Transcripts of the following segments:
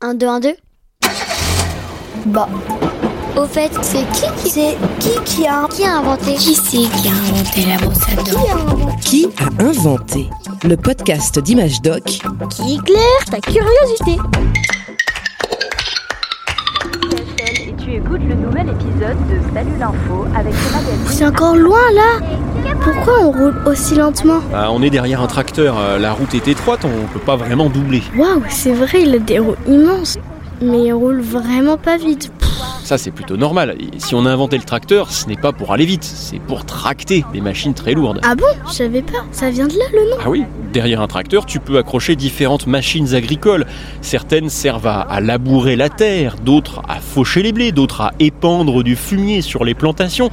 1, 2, 1, 2 Bah. Au fait, c'est qui qui c'est qui qui a qui a inventé? Qui c'est qui a inventé la brosse à Qui dents a inventé? Qui a inventé Le podcast d'Image Doc? Qui éclaire ta curiosité écoutes le nouvel épisode de Salut l'info avec le magazine. C'est encore loin là Pourquoi on roule aussi lentement Ah, on est derrière un tracteur, euh, la route est étroite, on peut pas vraiment doubler. Waouh, c'est vrai, il a des roues immenses. Mais il roule vraiment pas vite. Ça c'est plutôt normal. Et si on a inventé le tracteur, ce n'est pas pour aller vite, c'est pour tracter des machines très lourdes. Ah bon? Je savais pas. Ça vient de là le nom? Ah oui, derrière un tracteur, tu peux accrocher différentes machines agricoles. Certaines servent à, à labourer la terre, d'autres à faucher les blés, d'autres à épandre du fumier sur les plantations.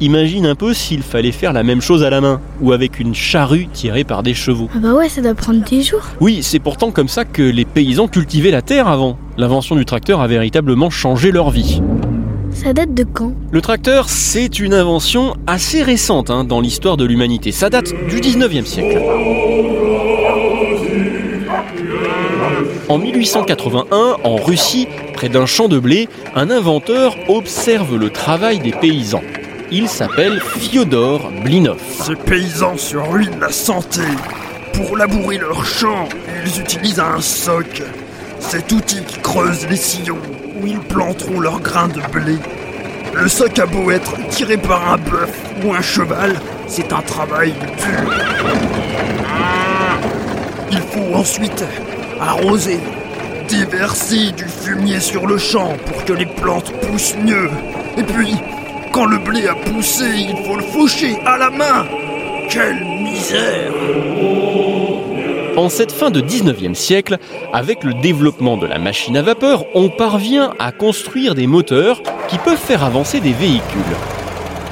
Imagine un peu s'il fallait faire la même chose à la main, ou avec une charrue tirée par des chevaux. Ah bah ouais, ça doit prendre des jours. Oui, c'est pourtant comme ça que les paysans cultivaient la terre avant. L'invention du tracteur a véritablement changé leur vie. Ça date de quand? Le tracteur, c'est une invention assez récente hein, dans l'histoire de l'humanité. Ça date du 19e siècle. En 1881, en Russie, près d'un champ de blé, un inventeur observe le travail des paysans. Il s'appelle Fyodor Blinov. Ces paysans se ruinent la santé. Pour labourer leurs champs, ils utilisent un soc. Cet outil qui creuse les sillons ils planteront leurs grains de blé. Le soc a beau être tiré par un bœuf ou un cheval, c'est un travail dur. Il faut ensuite arroser, déverser du fumier sur le champ pour que les plantes poussent mieux. Et puis, quand le blé a poussé, il faut le faucher à la main. Quelle misère En cette fin de 19e siècle, avec le développement de la machine à vapeur, on parvient à construire des moteurs qui peuvent faire avancer des véhicules.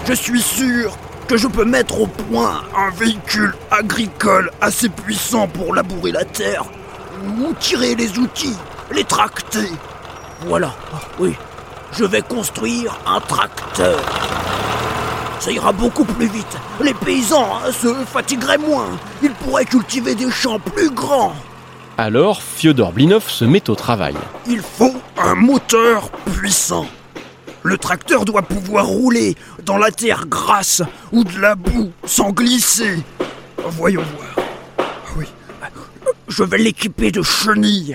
Je suis sûr que je peux mettre au point un véhicule agricole assez puissant pour labourer la terre, ou tirer les outils, les tracter. Voilà, oui, je vais construire un tracteur. Ça ira beaucoup plus vite. Les paysans hein, se fatigueraient moins. Ils pourraient cultiver des champs plus grands. Alors, Fyodor Blinov se met au travail. Il faut un moteur puissant. Le tracteur doit pouvoir rouler dans la terre grasse ou de la boue sans glisser. Voyons voir. Ah Oui. Je vais l'équiper de chenilles.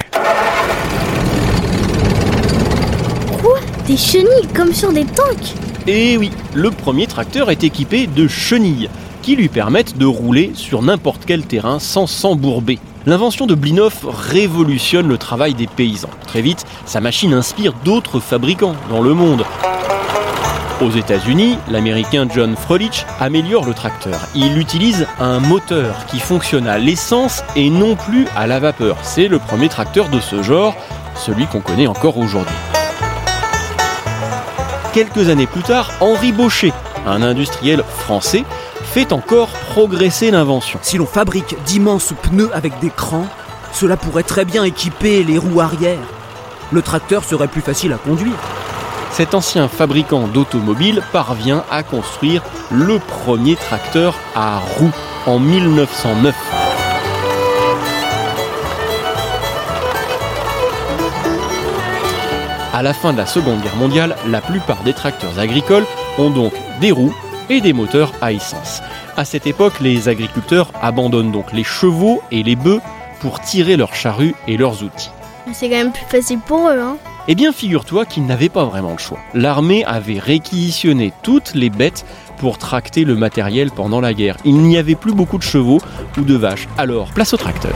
Quoi? Des chenilles comme sur des tanks? Et oui, le premier tracteur est équipé de chenilles qui lui permettent de rouler sur n'importe quel terrain sans s'embourber. L'invention de Blinov révolutionne le travail des paysans. Très vite, sa machine inspire d'autres fabricants dans le monde. Aux États-Unis, l'américain John Froelich améliore le tracteur. Il utilise un moteur qui fonctionne à l'essence et non plus à la vapeur. C'est le premier tracteur de ce genre, celui qu'on connaît encore aujourd'hui. Quelques années plus tard, Henri Baucher, un industriel français, fait encore progresser l'invention. Si l'on fabrique d'immenses pneus avec des crans, cela pourrait très bien équiper les roues arrière. Le tracteur serait plus facile à conduire. Cet ancien fabricant d'automobiles parvient à construire le premier tracteur à roues en 1909. À la fin de la Seconde Guerre mondiale, la plupart des tracteurs agricoles ont donc des roues et des moteurs à essence. À cette époque, les agriculteurs abandonnent donc les chevaux et les bœufs pour tirer leurs charrues et leurs outils. C'est quand même plus facile pour eux, hein Eh bien, figure-toi qu'ils n'avaient pas vraiment le choix. L'armée avait réquisitionné toutes les bêtes pour tracter le matériel pendant la guerre. Il n'y avait plus beaucoup de chevaux ou de vaches. Alors, place au tracteur.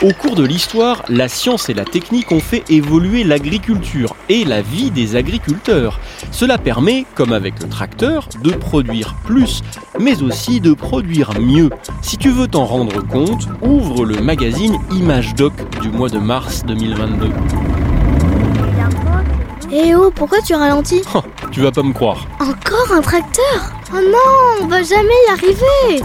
Au cours de l'histoire, la science et la technique ont fait évoluer l'agriculture et la vie des agriculteurs. Cela permet, comme avec le tracteur, de produire plus, mais aussi de produire mieux. Si tu veux t'en rendre compte, ouvre le magazine Image Doc du mois de mars 2022. Eh oh, pourquoi tu ralentis? Oh, tu vas pas me croire. Encore un tracteur? Oh non, on va jamais y arriver